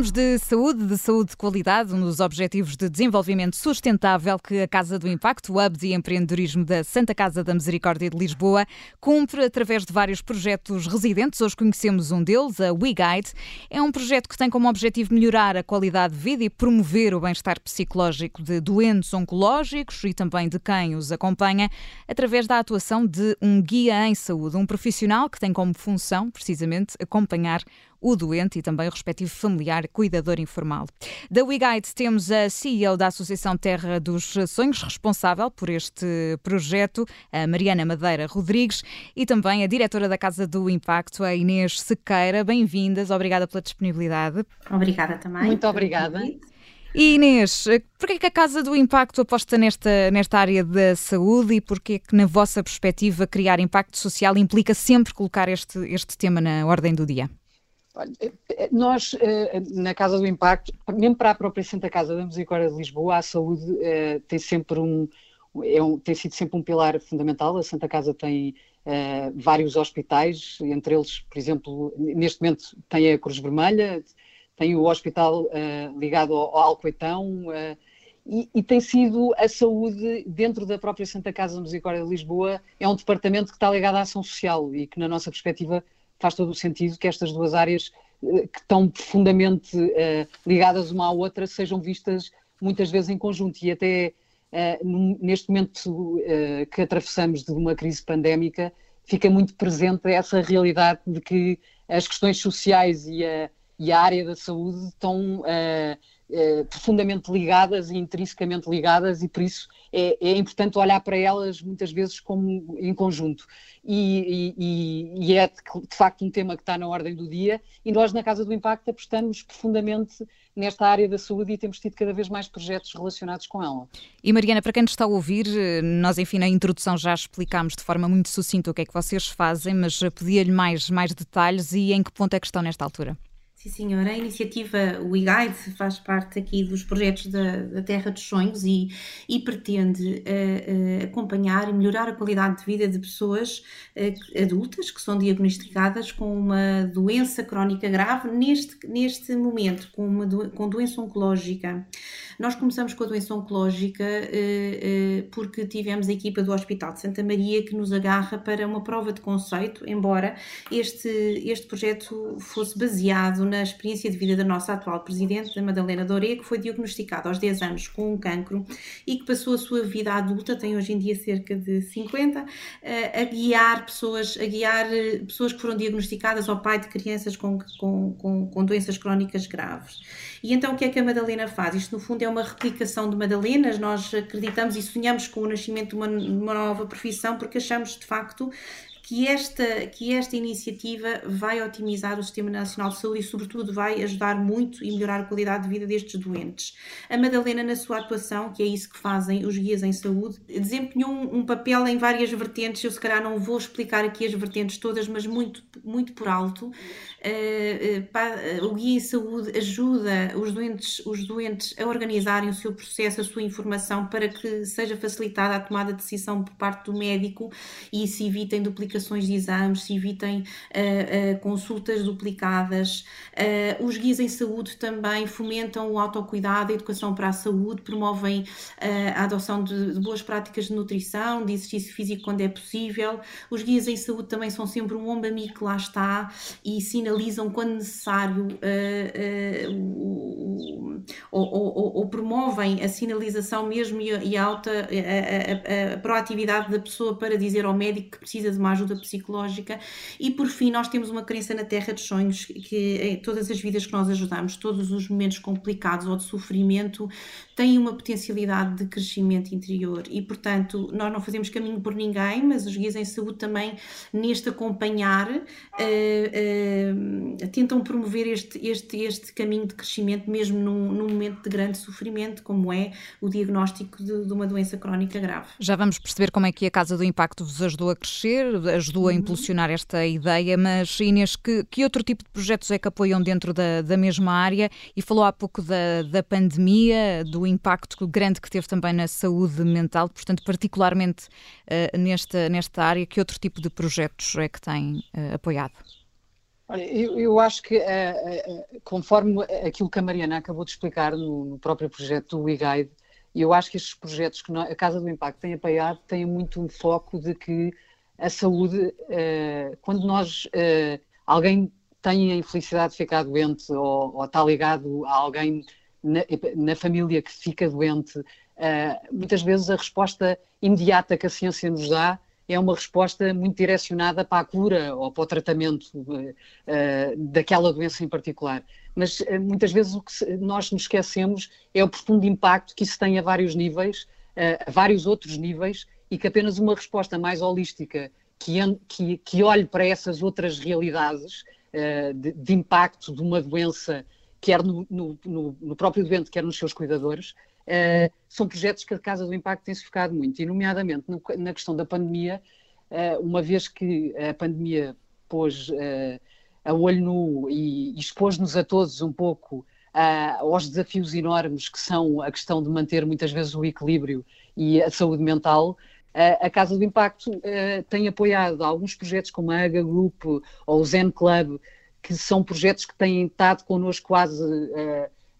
Falamos de saúde, de saúde de qualidade, um dos objetivos de desenvolvimento sustentável que a Casa do Impacto, o Hub de Empreendedorismo da Santa Casa da Misericórdia de Lisboa, cumpre através de vários projetos residentes. Hoje conhecemos um deles, a WeGuide. É um projeto que tem como objetivo melhorar a qualidade de vida e promover o bem-estar psicológico de doentes oncológicos e também de quem os acompanha, através da atuação de um guia em saúde, um profissional que tem como função, precisamente, acompanhar o doente e também o respectivo familiar cuidador informal. Da WeGuide temos a CEO da Associação Terra dos Sonhos, responsável por este projeto, a Mariana Madeira Rodrigues, e também a diretora da Casa do Impacto, a Inês Sequeira. Bem-vindas, obrigada pela disponibilidade. Obrigada também. Muito obrigada. E Inês, porquê que a Casa do Impacto aposta nesta, nesta área da saúde e porquê que, na vossa perspectiva, criar impacto social implica sempre colocar este, este tema na ordem do dia? Eh, eh, nós, eh, na Casa do Impacto, mesmo para a própria Santa Casa da Misericórdia de Lisboa, a saúde tem sempre um, é um, tem sido sempre um pilar fundamental. A Santa Casa tem uh, vários hospitais, entre eles, por exemplo, neste momento tem a Cruz Vermelha, tem o hospital uh, ligado ao, ao Alcoitão, uh, e, e, tem sido a saúde dentro da própria Santa Casa da Misericórdia de Lisboa, é um departamento que está ligado à ação social e que, na nossa perspectiva, faz todo o sentido que estas duas áreas eh, que estão profundamente uh, ligadas uma à outra sejam vistas muitas vezes em conjunto. E até uh, neste momento uh, que atravessamos de uma crise pandémica fica muito presente essa realidade de que as questões sociais e a, e a área da saúde estão profundamente ligadas e intrinsecamente ligadas e por isso é, é, importante olhar para elas muitas vezes como em conjunto. E, e, e, é de, de, facto um tema que está na ordem do dia e nós na Casa do Impacto apostamos profundamente nesta área da saúde e temos tido cada vez mais projetos relacionados com ela. E Mariana, para quem nos está a ouvir, nós enfim na introdução já explicámos de forma muito sucinta o que é que vocês fazem, mas pedia-lhe mais, mais detalhes e em que ponto é que estão nesta altura? Sim, senhora. A iniciativa WeGuide faz parte aqui dos projetos da, da Terra dos Sonhos e, e pretende uh, uh, acompanhar e melhorar a qualidade de vida de pessoas uh, adultas que são diagnosticadas com uma doença crónica grave neste, neste momento, com, uma do, com doença oncológica. Nós começamos com a doença oncológica porque tivemos a equipa do Hospital de Santa Maria que nos agarra para uma prova de conceito, embora este, este projeto fosse baseado na experiência de vida da nossa atual presidente, a Madalena Doré, que foi diagnosticada aos 10 anos com um cancro e que passou a sua vida adulta, tem hoje em dia cerca de 50, eh, a guiar pessoas, a guiar eh, pessoas que foram diagnosticadas ao pai de crianças com, com, com, com doenças crónicas graves. E então o que é que a Madalena faz? Isto no fundo é uma replicação de Madalenas, nós acreditamos e sonhamos com o nascimento de uma, uma nova profissão porque achamos de facto que esta, que esta iniciativa vai otimizar o Sistema Nacional de Saúde e, sobretudo, vai ajudar muito e melhorar a qualidade de vida destes doentes. A Madalena, na sua atuação, que é isso que fazem os guias em saúde, desempenhou um, papel em várias vertentes. Eu, se calhar, não vou explicar aqui as vertentes todas, mas muito, muito por alto. Uh, uh, uh, o guia em saúde ajuda os doentes, os doentes a organizarem o seu processo, a sua informação, para que seja facilitada a tomada de decisão por parte do médico e se evitem duplicações duplicações de exames, se evitem uh, uh, consultas duplicadas. Uh, os guias em saúde também fomentam o autocuidado, a educação para a saúde, promovem a adoção de, de, boas práticas de nutrição, de exercício físico quando é possível. Os guias em saúde também são sempre um ombro amigo que lá está e sinalizam quando necessário ou, ou, ou, ou, promovem a sinalização mesmo e a, e a alta a, a, proatividade da pessoa para dizer ao médico que precisa de uma ajuda psicológica. E por fim, nós temos uma crença na Terra dos Sonhos, que em todas as vidas que nós ajudamos, todos os momentos complicados ou de sofrimento, têm uma potencialidade de crescimento interior. E, portanto, nós não fazemos caminho por ninguém, mas os guias em saúde também, neste acompanhar, uh, uh, tentam promover este, este, este caminho de crescimento, mesmo num, num momento de grande sofrimento, como é o diagnóstico de, de uma doença crónica grave. Já vamos perceber como é que a Casa do Impacto vos ajudou a crescer, ajudou a uhum. impulsionar esta ideia, mas Inês, que, que outro tipo de projetos é que apoiam dentro da, da mesma área? E falou há pouco da, da pandemia, do impacto grande que teve também na saúde mental, portanto, particularmente uh, nesta, nesta área, que outro tipo de projetos é que tem uh, apoiado? Olha, eu, eu acho que, uh, conforme aquilo que a Mariana acabou de explicar no, no próprio projeto do WeGuide, eu acho que estes projetos que a Casa do Impacto tem apoiado têm muito um foco de que a saúde, quando nós, alguém tem a infelicidade de ficar doente ou, ou está ligado a alguém na, na, família que fica doente, muitas vezes a resposta imediata que a ciência nos dá é uma resposta muito direcionada para a cura ou para o tratamento uh, daquela doença em particular. Mas uh, muitas vezes o que nós nos esquecemos é o profundo impacto que isso tem a vários níveis, uh, a vários outros níveis, e que apenas uma resposta mais holística que, que, que olhe para essas outras realidades de, de, impacto de uma doença, quer no, no, no, no próprio doente, quer nos seus cuidadores, Uh, são projetos que a Casa do Impacto tem-se focado muito, e nomeadamente no, na questão da pandemia, uh, uma vez que a pandemia pôs uh, a olho nu e, e expôs-nos a todos um pouco aos desafios enormes que são a questão de manter muitas vezes o equilíbrio e a saúde mental, a Casa do Impacto tem apoiado alguns projetos como a AGA Group ou o Zen Club, que são projetos que têm estado connosco quase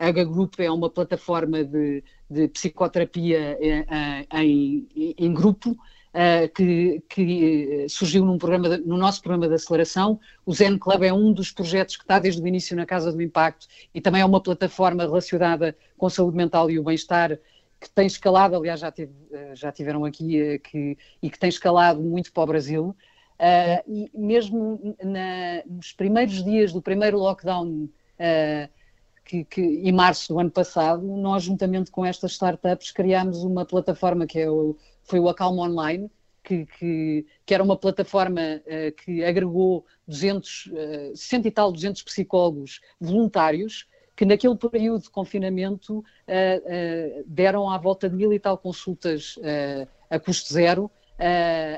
a AGA Group é uma plataforma de, de psicoterapia eh, em, em, em grupo, Uh, que, que, surgiu de, no nosso programa de aceleração. O Zen Club é um dos projetos que está desde o início na Casa do Impacto e também é uma plataforma relacionada com a saúde mental e o bem-estar que tem escalado, aliás já, tive, já tiveram aqui, que, e que tem escalado muito para o Brasil. Uh, e mesmo na, nos primeiros dias do primeiro lockdown uh, que, que, em março do ano passado, nós, juntamente com estas startups, criámos uma plataforma que é o, foi o Acalma Online, que, que, que, era uma plataforma uh, que agregou 200, uh, 100 e tal, 200 psicólogos voluntários, que naquele período de confinamento uh, deram à volta de mil e tal consultas a custo zero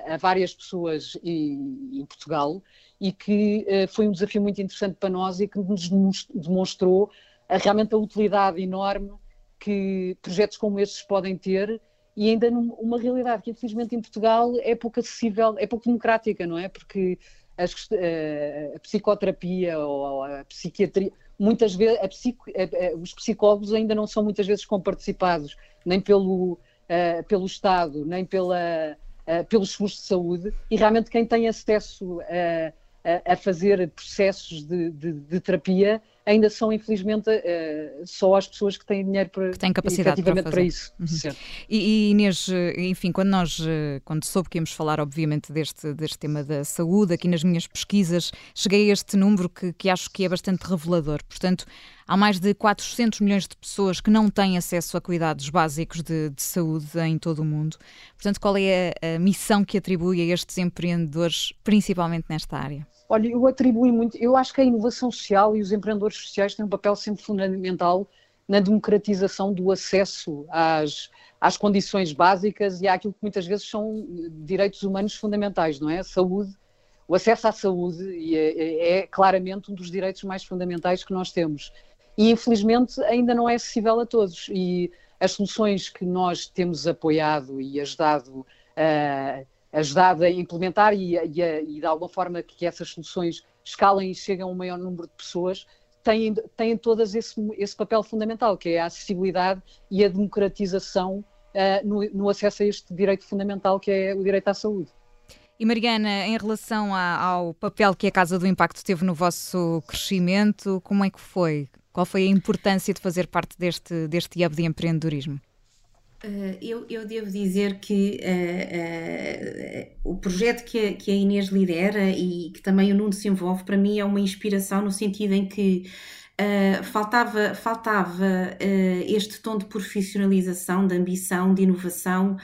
a várias pessoas em, em Portugal e que foi um desafio muito interessante para nós e que nos demonstrou a, realmente a utilidade enorme que projetos como estes podem ter e ainda numa realidade que infelizmente em Portugal é pouco acessível, é pouco democrática, não é? Porque as, a, a psicoterapia ou a psiquiatria, muitas vezes psico, a, os psicólogos ainda não são muitas vezes comparticipados nem pelo, uh, pelo Estado, nem pela, uh, pelos seguros de saúde e realmente quem tem acesso a, a fazer processos de, de, de terapia ainda são, infelizmente, uh, só as pessoas que têm dinheiro para, que têm capacidade para, para, isso. Uhum. E, e, Inês, eh, enfim, quando nós, eh, quando soube que íamos falar, obviamente, deste, deste tema da saúde, aqui nas minhas pesquisas, cheguei a este número que, que acho que é bastante revelador. Portanto, há mais de 400 milhões de pessoas que não têm acesso a cuidados básicos de, de saúde em todo o mundo. Portanto, qual é a, a missão que atribui a estes empreendedores, principalmente nesta área? Olha, eu atribuo muito, eu acho que a inovação social e os empreendedores sociais têm um papel sempre fundamental na democratização do acesso às, às condições básicas e àquilo que muitas vezes são direitos humanos fundamentais, não é? A saúde, o acesso à saúde é, é claramente um dos direitos mais fundamentais que nós temos. E infelizmente ainda não é acessível a todos. E as soluções que nós temos apoiado e ajudado a ajudado a implementar e, e, a, e, de alguma forma que essas soluções escalem e cheguem a um maior número de pessoas, têm, têm todas esse, esse papel fundamental, que é a acessibilidade e a democratização uh, no, no, acesso a este direito fundamental, que é o direito à saúde. E Mariana, em relação a, ao papel que a Casa do Impacto teve no vosso crescimento, como é que foi? Qual foi a importância de fazer parte deste, deste hub de empreendedorismo? Uh, eu, eu, devo dizer que uh, uh, o projeto que a, que a, Inês lidera e que também o Nuno se envolve, para mim é uma inspiração no sentido em que faltava faltava este tom de profissionalização, de ambição, de inovação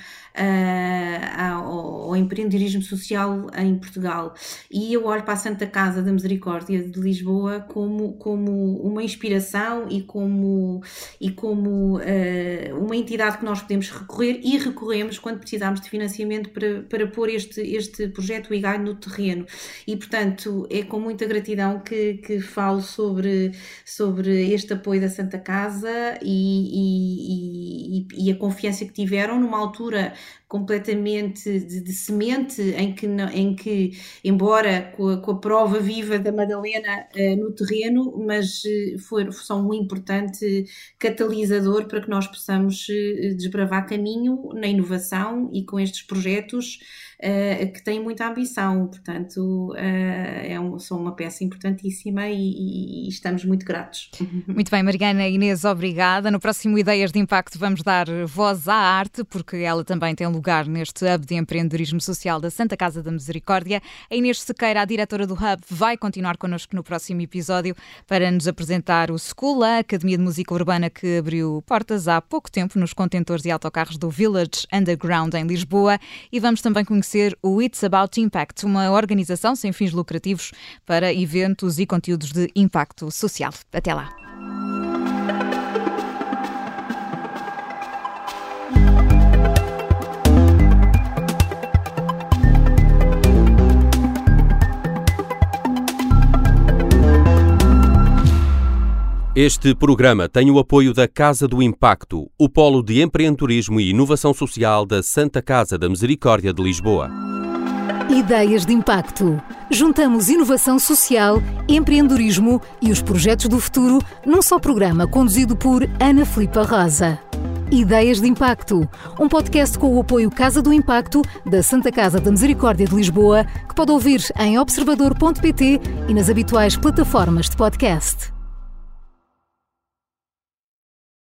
ao, ao, empreendedorismo social em Portugal. E eu olho para a Santa Casa da Misericórdia de Lisboa como, como uma inspiração e como, e como uh, uma entidade que nós podemos recorrer e recorremos quando precisamos de financiamento para, para pôr este, este projeto IGAI no terreno. E, portanto, é com muita gratidão que, que falo sobre, sobre este apoio da Santa Casa e, e, e, e a confiança que tiveram numa altura completamente de, de semente, em que, em que embora com a, com a prova viva da Madalena uh, no terreno, mas for, são um importante catalisador para que nós possamos uh, desbravar caminho na inovação e com estes projetos que têm muita ambição, portanto, é um, são uma peça importantíssima e, e, estamos muito gratos. Muito bem, Mariana Inês, obrigada. No próximo Ideias de Impacto vamos dar voz à arte, porque ela também tem lugar neste Hub de Empreendedorismo Social da Santa Casa da Misericórdia. A Inês Sequeira, a diretora do Hub, vai continuar connosco no próximo episódio para nos apresentar o School, a Academia de Música Urbana que abriu portas há pouco tempo nos contentores e autocarros do Village Underground em Lisboa e vamos também conhecer o It's About Impact, uma organização sem fins lucrativos para eventos e conteúdos de impacto social. Até lá. Este programa tem o apoio da Casa do Impacto, o polo de empreendedorismo e inovação social da Santa Casa da Misericórdia de Lisboa. Ideias de Impacto. Juntamos inovação social, empreendedorismo e os projetos do futuro num só programa conduzido por Ana Filipa Rosa. Ideias de Impacto, um podcast com o apoio Casa do Impacto da Santa Casa da Misericórdia de Lisboa, que pode ouvir em observador.pt e nas habituais plataformas de podcast.